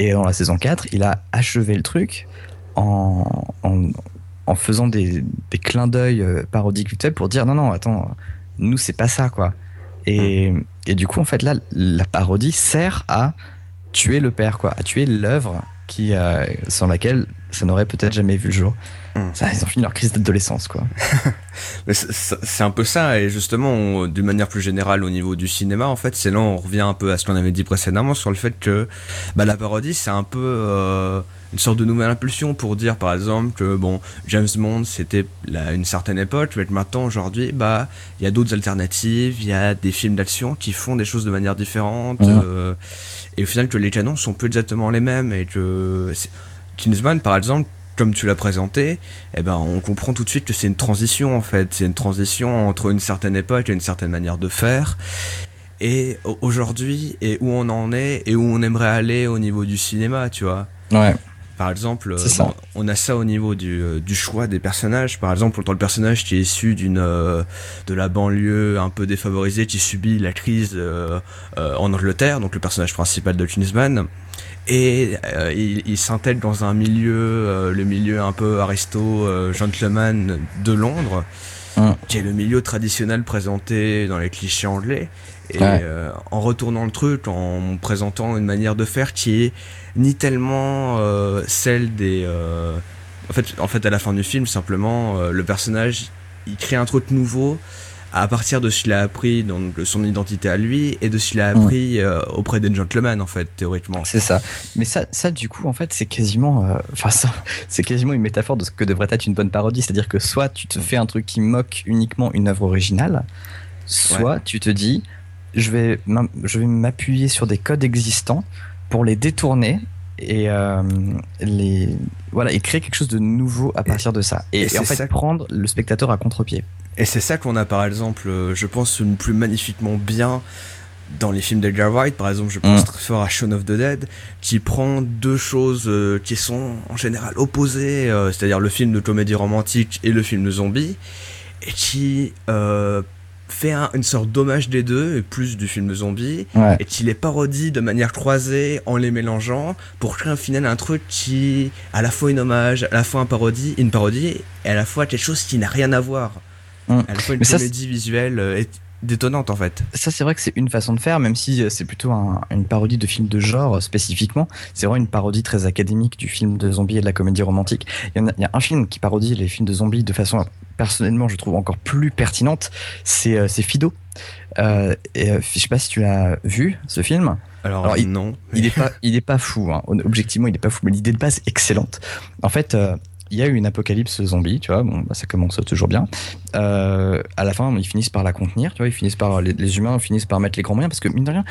et dans la saison 4, il a achevé le truc en, en, faisant des, des clins d'œil parodiques pour dire non, non, attends, nous, c'est pas ça, quoi. Et, hmm. et du coup, en fait, là, la parodie sert à tuer le père, quoi, tuer l'œuvre qui, euh, sans laquelle ça n'aurait peut-être jamais vu le jour. Ça, ils ont fini leur crise d'adolescence, quoi. c'est un peu ça, et justement, d'une manière plus générale au niveau du cinéma, en fait, c'est là on revient un peu à ce qu'on avait dit précédemment sur le fait que bah, la parodie, c'est un peu euh, une sorte de nouvelle impulsion pour dire, par exemple, que bon, James Bond, c'était une certaine époque, mais que maintenant, aujourd'hui, bah, il y a d'autres alternatives, il y a des films d'action qui font des choses de manière différente. Euh, et au final que les canons sont peu exactement les mêmes et que Kingsman par exemple comme tu l'as présenté, eh ben on comprend tout de suite que c'est une transition en fait, c'est une transition entre une certaine époque et une certaine manière de faire. Et aujourd'hui, et où on en est, et où on aimerait aller au niveau du cinéma, tu vois. Ouais. Par exemple, on a ça au niveau du, euh, du, choix des personnages. Par exemple, autant le personnage qui est issu d'une euh, de la banlieue un peu défavorisée, qui subit la crise euh, en Angleterre, donc le personnage principal de Kingsman, et il, il s'intègre dans un milieu, le milieu un peu aristo, gentleman de Londres, qui est le milieu traditionnel présenté dans les clichés anglais. Et en retournant le truc, en présentant une manière de faire qui est ni tellement euh, celle des. Euh, en fait, en fait, à la fin du film, simplement, euh, le personnage, il crée un truc nouveau à partir de ce qu'il a appris, donc son identité à lui, et de ce qu'il a appris auprès des gentlemen, en fait, théoriquement. C'est ça. Mais ça, ça, du coup, en fait, c'est quasiment, enfin, c'est quasiment une métaphore de ce que devrait être une bonne parodie. C'est-à-dire que soit tu te fais un truc qui moque uniquement une œuvre originale, soit tu te dis, je vais, je vais m'appuyer sur des codes existants pour les détourner et euh, les voilà et créer quelque chose de nouveau à partir de ça et, en fait prendre le spectateur à contre-pied. Et c'est ça qu'on a par exemple, je pense, le plus magnifiquement bien dans les films d'Edgar Wright, par exemple, je pense mm. très fort à Shaun of the Dead, qui prend deux choses euh, qui sont en général opposées, euh, c'est-à-dire le film de comédie romantique et le film de zombie, et qui euh, fait une sorte d'hommage des deux, et plus du film de zombie, et qui les parodie de manière croisée en les mélangeant pour créer un final un truc qui à la fois une hommage, à la fois un parodie, une parodie, et à la fois quelque chose qui n'a rien à voir. Mm. À la fois une comédie visuelle et détonnante en fait. Ça c'est vrai que c'est une façon de faire, même si euh, c'est plutôt une parodie de film de genre euh, spécifiquement. C'est vraiment une parodie très académique du film de zombies et de la comédie romantique. Il y, a, un film qui parodie les films de zombies de façon personnellement je trouve encore plus pertinente, c'est euh, Fido. Euh, et, je sais pas si tu l'as vu ce film. Alors, non. Il est pas, il est pas fou. Hein. Objectivement, il est pas fou, mais l'idée de base est excellente. En fait, il y a eu une apocalypse zombie, tu vois, bon, bah, ça commence toujours bien. Euh, à la fin, ils finissent par la contenir, tu vois, ils finissent par, les, humains finissent par mettre les grands moyens, parce que mine de rien,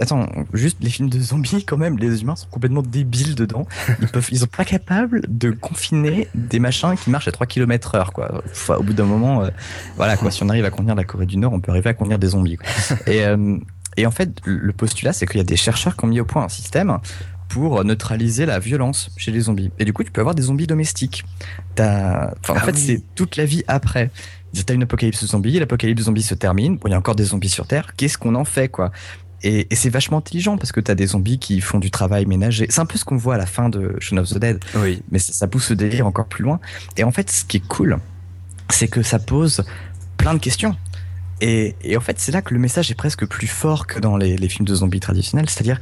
attends, juste les films de zombies, quand même, les humains sont complètement débiles dedans. Ils peuvent, ils sont pas capables de confiner des machins qui marchent à 3 km heure, quoi. au bout d'un moment, euh, voilà, quoi, si on arrive à contenir la Corée du Nord, on peut arriver à contenir des zombies, Et, euh, et en fait, le postulat, c'est qu'il y a des chercheurs qui ont mis au point un système pour neutraliser la violence chez les zombies. Et du coup, tu peux avoir des zombies domestiques. As... Enfin, en ah fait, c'est toute la vie après. T'as une apocalypse zombie, l'apocalypse zombie se termine, bon, il y a encore des zombies sur Terre, qu'est-ce qu'on en fait, quoi? Et, c'est vachement intelligent parce que t'as des zombies qui font du travail ménager. C'est un peu ce qu'on voit à la fin de Shaun of the Dead. Oui. Mais ça, pousse le délire encore plus loin. Et en fait, ce qui est cool, c'est que ça pose plein de questions. Et, et en fait, c'est là que le message est presque plus fort que dans les, les films de zombies traditionnels. C'est-à-dire,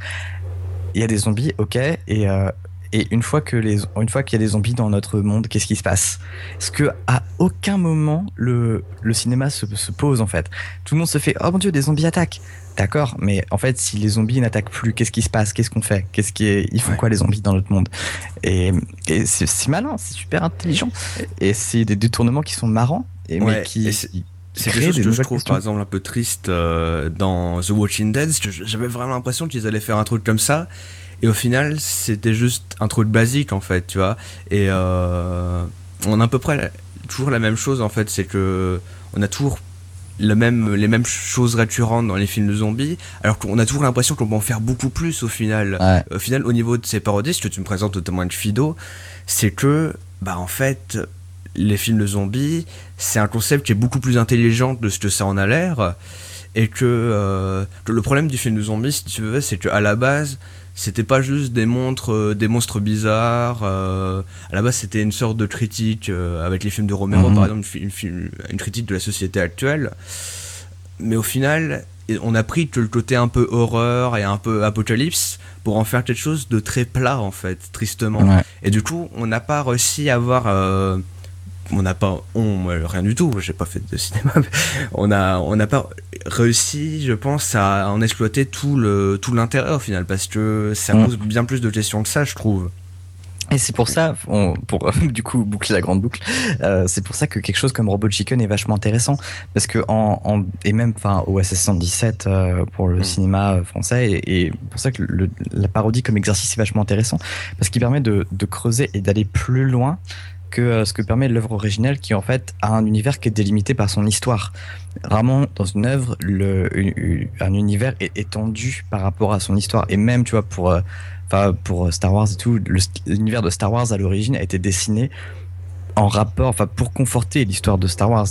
il y a des zombies, ok, et, euh, et une fois que les, une fois qu'il y a des zombies dans notre monde, qu'est-ce qui se passe? Est-ce que à aucun moment le, le cinéma se, se, pose en fait. Tout le monde se fait oh mon dieu des zombies attaquent. D'accord, mais en fait si les zombies n'attaquent plus, qu'est-ce qui se passe? Qu'est-ce qu'on fait? Qu'est-ce qui est, ils font quoi les zombies dans notre monde? Et, et c'est malin, c'est super intelligent. Et c'est des détournements qui sont marrants et mais qui c'est quelque chose que je trouve par exemple un peu triste euh, dans The Watching Dead. J'avais vraiment l'impression qu'ils allaient faire un truc comme ça. Et au final, c'était juste un truc basique en fait, tu vois. Et euh, on a à peu près toujours la même chose en fait. C'est que on a toujours le même, les mêmes choses récurrentes dans les films de zombies, alors qu'on a toujours l'impression qu'on peut en faire beaucoup plus au final. Au final, au niveau de ces parodies, ce que tu me présentes notamment de Fido, c'est que, bah en fait, les films de zombies, c'est un concept qui est beaucoup plus intelligent de ce que ça en a l'air. Et que, euh, le problème du film de zombies, si tu veux, c'est qu'à la base, c'était pas juste des monstres, euh, des monstres bizarres. Euh, à la base, c'était une sorte de critique avec les films de Romero, mhm. par exemple, une, une, critique de la société actuelle. Mais au final, on a pris que le côté un peu horreur et un peu apocalypse pour en faire quelque chose de très plat en fait, tristement. Et du coup, on n'a pas réussi à avoir on n'a pas, on, rien du tout, j'ai pas fait de cinéma, on a, on n'a pas réussi, je pense, à en exploiter tout le, tout l'intérêt au final, parce que ça mm. pose bien plus de questions que ça, je trouve. Et c'est pour ça, pour du coup boucler la grande boucle, euh, c'est pour ça que quelque chose comme Robot Chicken est vachement intéressant, parce que en, et même enfin au SS 117 euh, pour le mm. cinéma français, et, pour ça que la parodie comme exercice est vachement intéressant, parce qu'il permet de, de creuser et d'aller plus loin que euh, ce que permet l'œuvre originelle qui en fait a un univers qui est délimité par son histoire. Rarement dans une œuvre, le, un univers est étendu par rapport à son histoire. Et même, tu vois, pour, euh, enfin, pour Star Wars et tout, l'univers de Star Wars à l'origine a été dessiné en rapport, enfin, pour conforter l'histoire de Star Wars.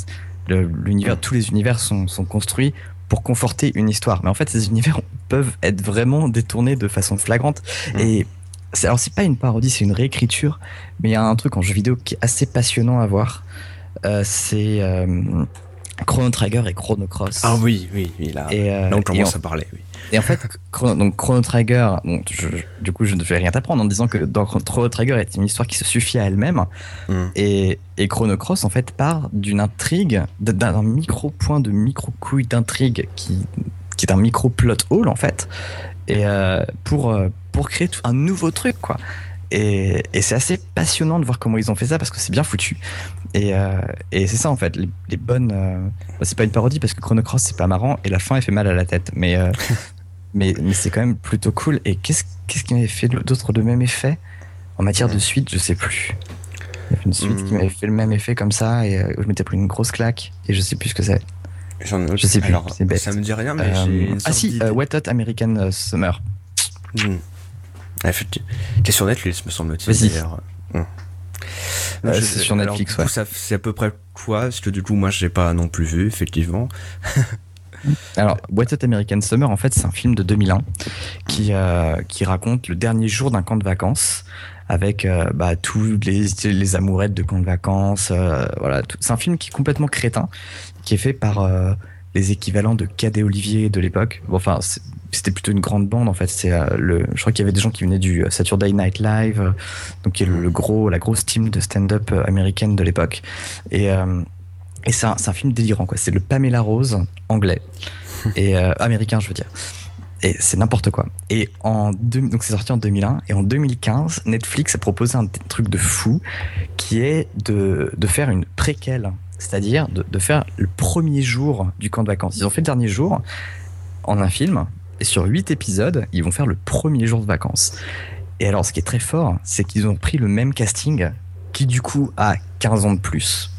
L'univers, tous les univers sont, sont construits pour conforter une histoire. Mais en fait, ces univers peuvent être vraiment détournés de façon flagrante. Mmh. Et alors c'est pas une parodie, c'est une réécriture, mais il y a un truc en jeu vidéo qui est assez passionnant à voir. Euh, c'est euh, Chrono Trigger et Chrono Cross. Ah oui, oui, oui là, et, euh, on commence à parler. Oui. Et en fait, Chrono, donc Chrono Trigger, du coup, je ne vais rien t'apprendre en disant que dans Chrono Trigger est une histoire qui se suffit à elle-même. Hmm. Et, et, Chrono Cross, en fait, part d'une intrigue, d'un micro point de micro couille d'intrigue qui, qui est un micro plot hole, en fait. Et pour, pour créer un nouveau truc, quoi. Et, c'est assez passionnant de voir comment ils ont fait ça parce que c'est bien foutu. Et, euh, c'est ça en fait, les, bonnes. Euh, c'est pas une parodie parce que Chrono Cross c'est pas marrant et la fin elle fait mal à la tête. Mais, euh, Mais, mais c'est quand même plutôt cool. Et qu'est-ce qu'est-ce qui m'avait fait d'autre de même effet En matière de suite, je sais plus. Il y avait une suite qui Hmm. m'avait fait le même effet comme ça et où je m'étais pris une grosse claque et je sais plus ce que c'est. J'en- Je sais plus, Alors, c'est bête. ça me dit rien, mais j'ai une ah si, Wet Hot American Summer. Hmm. Effectivement. Qui est sur Netflix, me semble-t-il. Vas-y. Hmm. Euh, c'est sur alors, Netflix, coup, ouais. C'est à peu près quoi? Parce que du coup, moi, je l'ai pas non plus vu, effectivement. Alors, Wet Hot American Summer, en fait, c'est un film de 2001 qui, euh, qui raconte le dernier jour d'un camp de vacances avec euh, bah, tous les, les amourettes de camp de vacances. euh, voilà, c'est un film qui est complètement crétin, qui est fait par les équivalents de Cadet Olivier de l'époque. Bon, enfin, c'est- c'était plutôt une grande bande en fait. C'est euh, le, je crois qu'il y avait des gens qui venaient du euh, Saturday Night Live, euh, donc qui est le, le gros, la grosse team de stand-up américaine de l'époque. Et euh, et c'est un, film délirant, quoi. C'est le Pamela Rose anglais. et euh, américain, je veux dire. Et c'est n'importe quoi. Et en deux- donc c'est sorti en 2001. Et en 2015, Netflix a proposé un truc de fou qui est de, de faire une préquelle. C'est-à-dire de, de faire le premier jour du camp de vacances. Ils ont fait le dernier jour en un film. Et sur huit épisodes, ils vont faire le premier jour de vacances. Et alors, ce qui est très fort, c'est qu'ils ont pris le même casting qui, du coup, a 15 ans de plus.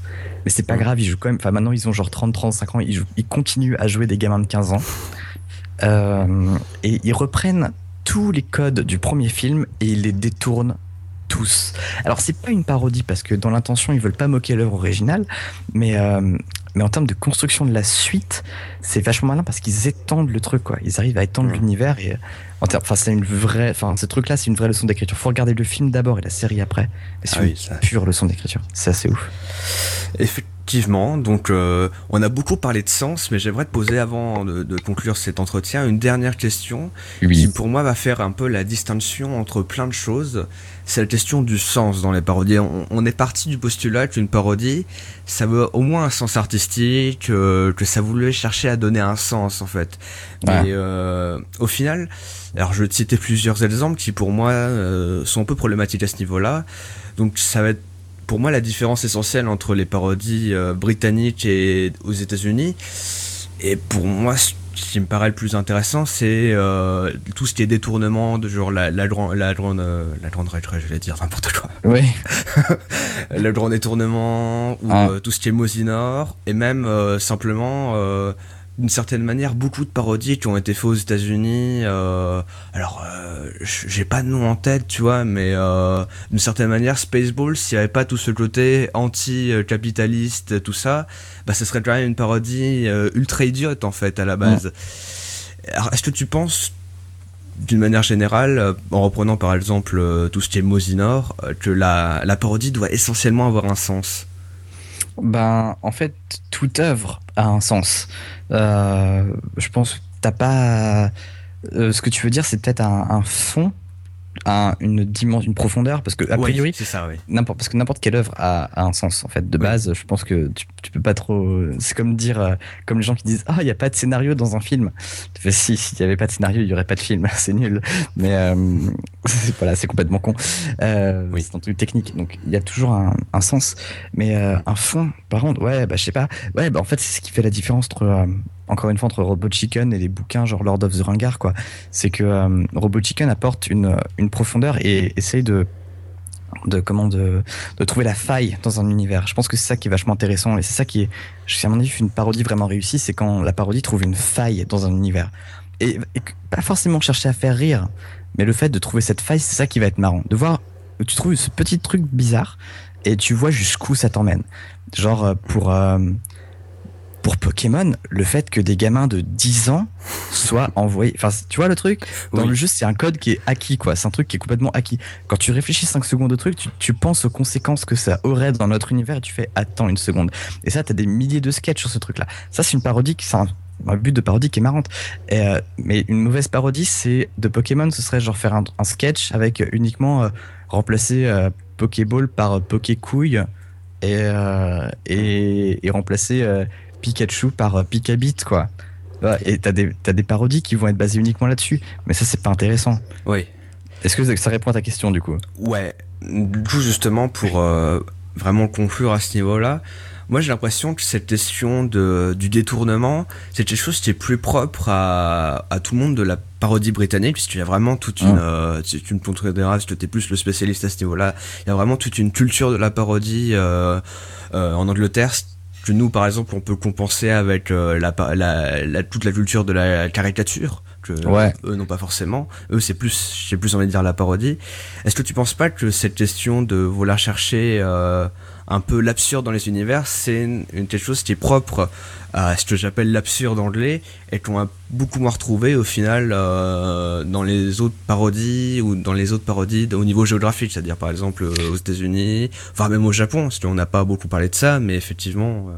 Mais c'est pas grave, ils jouent quand même. Enfin, maintenant, ils ont genre 30, 35 ans, ils, jouent- ils continuent à jouer des gamins de 15 ans. Euh, et ils reprennent tous les codes du premier film et ils les détournent tous. Alors, c'est pas une parodie parce que dans l'intention, ils veulent pas moquer l'œuvre originale, mais, euh, mais en termes de construction de la suite, c'est vachement malin parce qu'ils étendent le truc, quoi. Ils arrivent à étendre l'univers et. en termes- Enfin, c'est une vraie. Enfin, ce truc-là, c'est une vraie leçon d'écriture. Faut regarder le film d'abord et la série après. Et c'est Ah une oui, ça. pure leçon d'écriture. C'est assez ouf. Effectivement, donc euh, on a beaucoup parlé de sens, mais j'aimerais te poser avant de, de conclure cet entretien une dernière question qui pour moi va faire un peu la distinction entre plein de choses. C'est la question du sens dans les parodies. On, on est parti du postulat qu'une parodie, ça veut au moins un sens artistique, euh, que ça voulait chercher à donner un sens en fait. Ouais. Mais euh, au final, alors je vais te citer plusieurs exemples qui pour moi sont un peu problématiques à ce niveau-là. Donc ça va être pour moi la différence essentielle entre les parodies euh, britanniques et aux États-Unis. Et pour moi, ce qui me paraît le plus intéressant, c'est euh, tout ce qui est détournement de genre la, la, grande la grande euh, la grande je vais dire n'importe quoi. Oui. le grand détournement ou Ah. tout ce qui est Mosinor et même simplement d'une certaine manière beaucoup de parodies qui ont été faites aux États-Unis euh, alors euh, j'ai pas de nom en tête tu vois mais euh, d'une certaine manière Spaceballs s'il n'y avait pas tout ce côté anti-capitaliste tout ça bah ce serait quand même une parodie ultra idiote en fait à la base alors est-ce que tu penses d'une manière générale, en reprenant par exemple tout ce qui est Mosinor, que la, la parodie doit essentiellement avoir un sens? Ben, en fait, toute œuvre a un sens. Euh, je pense que t'as pas. euh, ce que tu veux dire, c'est peut-être un, un fond, un- une dimension, une profondeur, parce que a priori, c'est ça, oui. n'importe parce que n'importe quelle œuvre a, a un sens en fait de base je pense que tu, tu peux pas trop c'est comme dire euh, comme les gens qui disent ah il y a pas de scénario dans un film fais si s'il y avait pas de scénario il y aurait pas de film c'est nul mais euh, voilà c'est complètement con euh, Oui. c'est un truc technique donc il y a toujours un, un sens mais euh, un fond par contre ouais bah je sais pas ouais bah en fait c'est ce qui fait la différence entre euh, encore une fois entre Robot Chicken et les bouquins genre Lord of the Ringard quoi c'est que Robot Chicken apporte une, une profondeur et essaye de de comment de, de trouver la faille dans un univers. Je pense que c'est ça qui est vachement intéressant et c'est ça qui est, à mon avis, une parodie vraiment réussie, c'est quand la parodie trouve une faille dans un univers. Et, pas forcément chercher à faire rire, mais le fait de trouver cette faille, c'est ça qui va être marrant. De voir, tu trouves ce petit truc bizarre et tu vois jusqu'où ça t'emmène. Genre euh, pour euh, pour Pokémon, le fait que des gamins de 10 ans soient envoyés, enfin tu vois le truc? Dans Oui. le jeu, c'est un code qui est acquis, quoi. C'est un truc qui est complètement acquis. Quand tu réfléchis 5 secondes au truc, tu, tu penses aux conséquences que ça aurait dans notre univers et tu fais attends une seconde. Et ça, t'as des milliers de sketchs sur ce truc-là. Ça, c'est une parodie qui, un, un but de parodie qui est marrante. Et, euh, mais une mauvaise parodie, c'est de Pokémon, ce serait genre faire un, un sketch avec uniquement euh, remplacer euh, Pokéball par Pokécouille et, et, et remplacer Pikachu par Pikabit, quoi. Ouais, Et t'as des, des parodies qui vont être basées uniquement là-dessus. Mais ça, c'est pas intéressant. Oui. Est-ce que ça répond à ta question, du coup? Ouais. Du coup, justement, pour vraiment conclure à ce niveau-là, Moi, j'ai l'impression que cette question de, du détournement, c'est quelque chose qui est plus propre à, à tout le monde de la parodie britannique, puisqu'il y a vraiment toute une, euh, tu me contrediras si tu es plus le spécialiste à ce niveau-là, il y a vraiment toute une culture de la parodie euh, euh, en Angleterre que nous, par exemple, on peut compenser avec euh, la, la, la, toute la culture de la caricature que Ouais. eux n'ont pas forcément. Eux, c'est plus, j'ai plus envie de dire la parodie. Est-ce que tu penses pas que cette question de vouloir chercher euh, un peu l'absurde dans les univers, c'est une, quelque chose qui est propre à ce que j'appelle l'absurde anglais et qu'on a beaucoup moins retrouvé au final euh, dans les autres parodies ou dans les autres parodies au niveau géographique, c'est-à-dire par exemple euh, aux États-Unis, voire même au Japon, parce qu'on n'a pas beaucoup parlé de ça, mais effectivement. euh,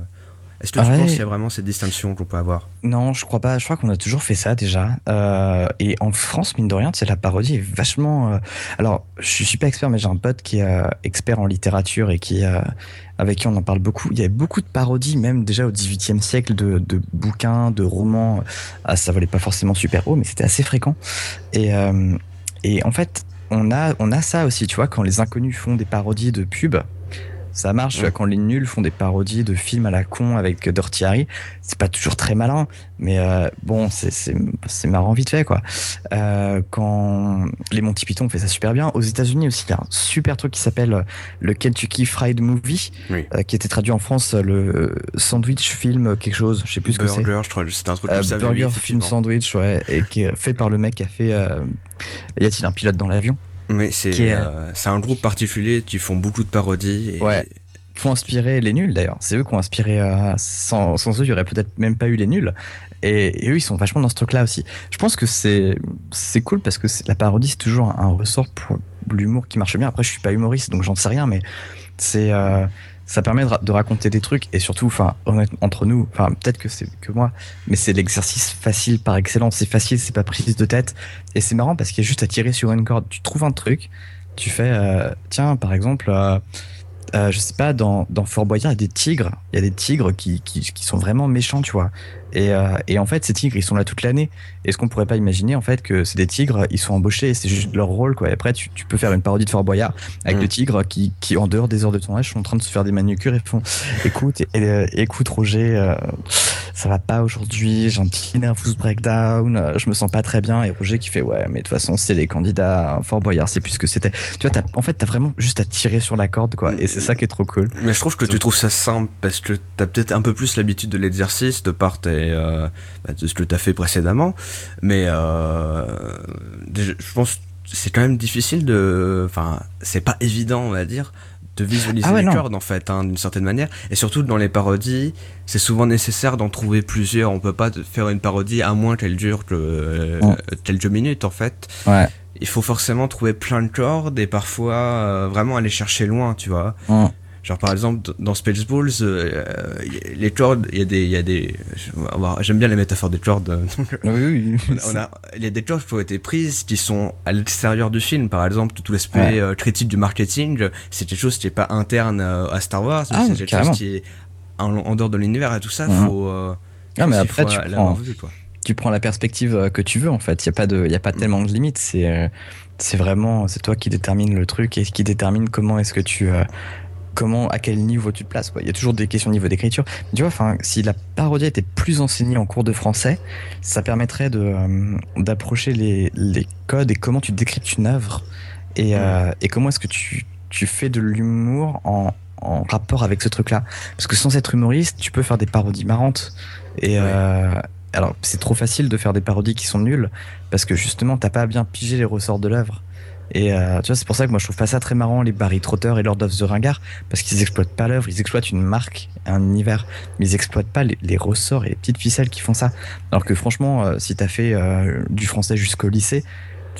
est-ce que tu Ouais. penses qu'il y a vraiment cette distinction qu'on peut avoir? Non, je crois pas. Je crois qu'on a toujours fait ça déjà. Euh, et en France, mine de rien, c'est la parodie est vachement. euh, Alors, je suis pas expert, mais j'ai un pote qui est euh, expert en littérature et qui, avec qui on en parle beaucoup. Il y avait beaucoup de parodies, même déjà au XVIIIe siècle, de, de bouquins, de romans. Ah, ça valait pas forcément super haut, mais c'était assez fréquent. Et, et en fait, on a, on a ça aussi, tu vois, quand les inconnus font des parodies de pubs. Ça marche, quand les nuls font des parodies de films à la con avec Dirty Harry. C'est pas toujours très malin, mais euh, bon, c'est- c'est c'est marrant vite fait, quoi. Euh, quand les Monty Python fait ça super bien. Aux États-Unis aussi, il y a un super truc qui s'appelle euh, le Kentucky Fried Movie, Oui. euh, qui était traduit en France le sandwich film quelque chose, je sais plus ce que c'est. Burger, je crois, c'était un truc comme ça. Burger Film. Sandwich, ouais, et qui est fait par le mec qui a fait. Y a-t-il un pilote dans l'avion? C'est qui est, euh, c'est un groupe particulier qui font beaucoup de parodies. Et, Ouais. qui ont inspiré les nuls d'ailleurs. C'est eux qui ont inspiré. euh, sans, sans eux, il y aurait peut-être même pas eu les nuls. Et, et eux, ils sont vachement dans ce truc-là aussi. Je pense que c'est cool parce que la parodie, c'est toujours un, un ressort pour l'humour qui marche bien. Après, je suis pas humoriste, donc j'en sais rien, mais c'est euh, ça permet de, ra- de raconter des trucs et surtout, enfin, entre nous, enfin, peut-être que c'est que moi, mais c'est l'exercice facile par excellence. C'est facile, c'est pas prise de tête et c'est marrant parce qu'il y a juste à tirer sur une corde. Tu trouves un truc, tu fais, euh, tiens, par exemple. euh, euh, je sais pas, dans, dans Fort Boyard, il y a des tigres. Il y a des tigres qui, qui, qui sont vraiment méchants, tu vois. Et, euh, et en fait, ces tigres, ils sont là toute l'année. Est-ce qu'on pourrait pas imaginer, en fait, que c'est des tigres, ils sont embauchés c'est juste leur rôle, quoi. Et après, tu, tu peux faire une parodie de Fort Boyard avec Mm. le tigre qui, qui, en dehors des heures de tournage, sont en train de se faire des manucures et font Écoute, et- et- écoute, Roger, euh, ça va pas aujourd'hui, j'ai un petit nervous breakdown, euh, je me sens pas très bien. Et Roger qui fait Ouais, mais de toute façon, c'est les candidats à Fort Boyard, c'est plus ce que c'était. Tu vois, en fait, t'as vraiment juste à tirer sur la corde, quoi. Et c'est ça qui est trop cool. Mais je trouve que tu trouves ça simple parce que t'as peut-être un peu plus l'habitude de l'exercice de par tes, euh, bah, de ce que t'as fait précédemment. Mais euh, je pense c'est quand même difficile de. Enfin, c'est pas évident, on va dire, de visualiser Ah ouais, les non. cordes en fait, hein, d'une certaine manière. Et surtout dans les parodies, c'est souvent nécessaire d'en trouver plusieurs. On peut pas faire une parodie à moins qu'elle dure que euh, quelques minutes en fait. Ouais. Il faut forcément trouver plein de cordes et parfois euh, vraiment aller chercher loin, tu vois. Genre par exemple dans Spaceballs, euh, y a- les cordes, il y a des, il y a des, j'aime bien les métaphores des cordes. euh, donc, Oui, oui. on a, il y a des cordes qui ont été prises qui sont à l'extérieur du film. Par exemple, tout l'aspect Ouais. euh, critique du marketing, c'est quelque chose qui est pas interne euh, à Star Wars, Ah, c'est quelque carrément. chose qui est en, en dehors de l'univers et tout ça. Mhm. Faut, euh, Ah, mais après, faut tu prends, tu prends la perspective euh, que tu veux, en fait. Il n'y a pas, de, y a pas tellement de limites. C'est euh, c'est vraiment, c'est toi qui détermine le truc et qui détermine comment est-ce que tu. euh, comment, à quel niveau tu te places. quoi. Il y a toujours des questions au niveau d'écriture. Tu vois, enfin, si la parodie était plus enseignée en cours de français, ça permettrait de euh, d'approcher les, les codes et comment tu décryptes une œuvre et, euh, et comment est-ce que tu, tu fais de l'humour en, en rapport avec ce truc-là. Parce que sans être humoriste, tu peux faire des parodies marrantes. Et Ouais. euh, alors, c'est trop facile de faire des parodies qui sont nulles parce que justement, t'as pas bien pigé les ressorts de l'œuvre. Et euh, tu vois, c'est pour ça que moi je trouve pas ça très marrant, les Barry Trotter et Lord of the Ringard, parce qu'ils exploitent pas l'œuvre, ils exploitent une marque, un univers, mais ils exploitent pas les, ressorts et les petites ficelles qui font ça. Alors que franchement, euh, si t'as fait euh, du français jusqu'au lycée,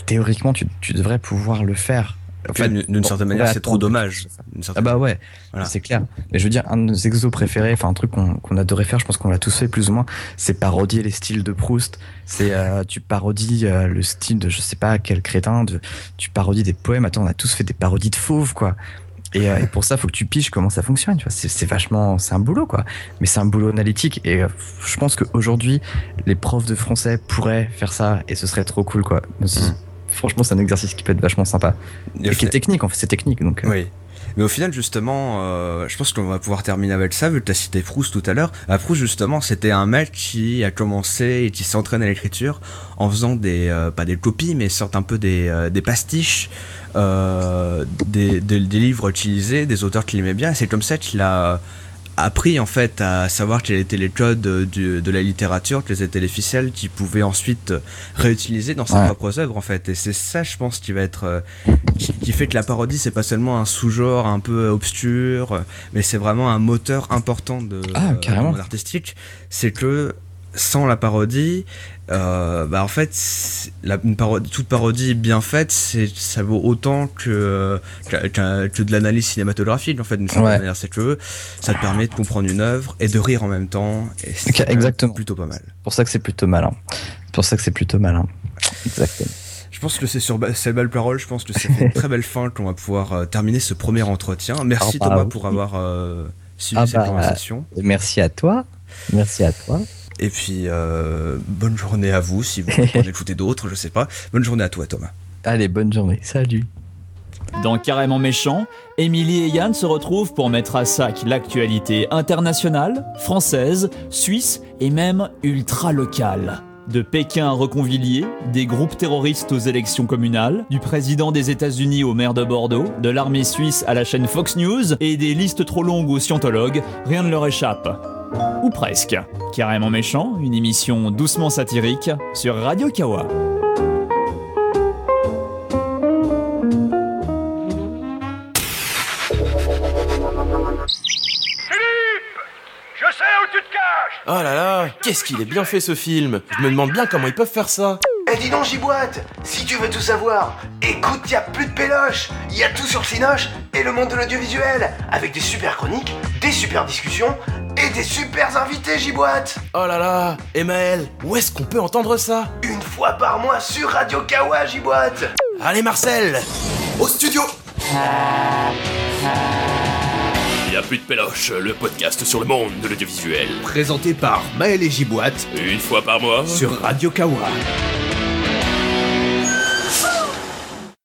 théoriquement tu devrais pouvoir le faire. Enfin, d'une d'une bon, certaine manière, c'est trop dommage. Ah bah ouais, Voilà. c'est clair. Mais je veux dire, un de nos exos préférés, enfin un truc qu'on qu'on adorait faire, je pense qu'on l'a tous fait plus ou moins, c'est parodier les styles de Proust. C'est euh, tu parodies euh, le style de je sais pas quel crétin, de, tu parodies des poèmes. Attends, on a tous fait des parodies de fauves quoi. Et, euh, et pour ça, faut que tu piges comment ça fonctionne. Tu vois, c'est vachement, c'est un boulot quoi. Mais c'est un boulot analytique. Et je pense qu'aujourd'hui, les profs de français pourraient faire ça et ce serait trop cool quoi. Mm. Franchement, c'est un exercice qui peut être vachement sympa. Et qui est technique en fait, c'est technique donc. euh, Oui. Mais au final, justement, euh, je pense qu'on va pouvoir terminer avec ça, vu que tu as cité Proust tout à l'heure. À Proust, justement, c'était un mec qui a commencé et qui s'entraîne à l'écriture en faisant des, euh, pas des copies, mais sorte un peu des, euh, des pastiches des, des, des, livres utilisés, des auteurs qu'il aimait bien. C'est comme ça qu'il a appris en fait à savoir quels étaient les codes de la littérature, quelles étaient les ficelles qu'il pouvait ensuite réutiliser dans ses propres œuvres en fait. Et c'est ça, je pense, qui va être euh, qui, fait que la parodie c'est pas seulement un sous-genre un peu obscur, mais c'est vraiment un moteur important de, ah, carrément. artistique. C'est que sans la parodie, euh, bah en fait, la, une parodie, toute parodie bien faite, c'est, ça vaut autant que, que, de l'analyse cinématographique, en fait, d'une certaine manière. C'est que ça te permet de comprendre une œuvre et de rire en même temps. Et c'est Exactement. plutôt pas mal. C'est pour ça que c'est plutôt malin. C'est pour ça que c'est plutôt malin. Exactement. Je pense que c'est sur cette belle parole, je pense que c'est une très belle fin qu'on va pouvoir euh, terminer ce premier entretien. Merci ah bah Thomas pour avoir euh, suivi ah cette bah, conversation. Merci à toi. Merci à toi. Et puis, euh, bonne journée à vous, si vous en écoutez d'autres, je sais pas. Bonne journée à toi, Thomas. Allez, bonne journée. Salut. Dans Carrément Méchant, Émilie et Yann se retrouvent pour mettre à sac l'actualité internationale, française, suisse et même ultra-locale. De Pékin à Reconvilier, des groupes terroristes aux élections communales, du président des États-Unis au maire de Bordeaux, de l'armée suisse à la chaîne Fox News et des listes trop longues aux scientologues, rien ne leur échappe. Ou presque. Carrément méchant, une émission doucement satirique sur Radio Kawa. Oh là là, qu'est-ce qu'il est bien fait ce film Je me demande bien comment ils peuvent faire ça. Eh dis donc Giboite, si tu veux tout savoir, écoute, y a plus de péloche, y a tout sur Cinoche et le monde de l'audiovisuel, avec des super chroniques, des super discussions et des super invités Giboite. Oh là là, Emmaël, où est-ce qu'on peut entendre ça? Une fois par mois sur Radio Kawa Giboite. Allez Marcel, au studio il a plus de péloche, le podcast sur le monde de l'audiovisuel. Présenté par Maël et Giboite. Une fois par mois. Sur Radio Kawa.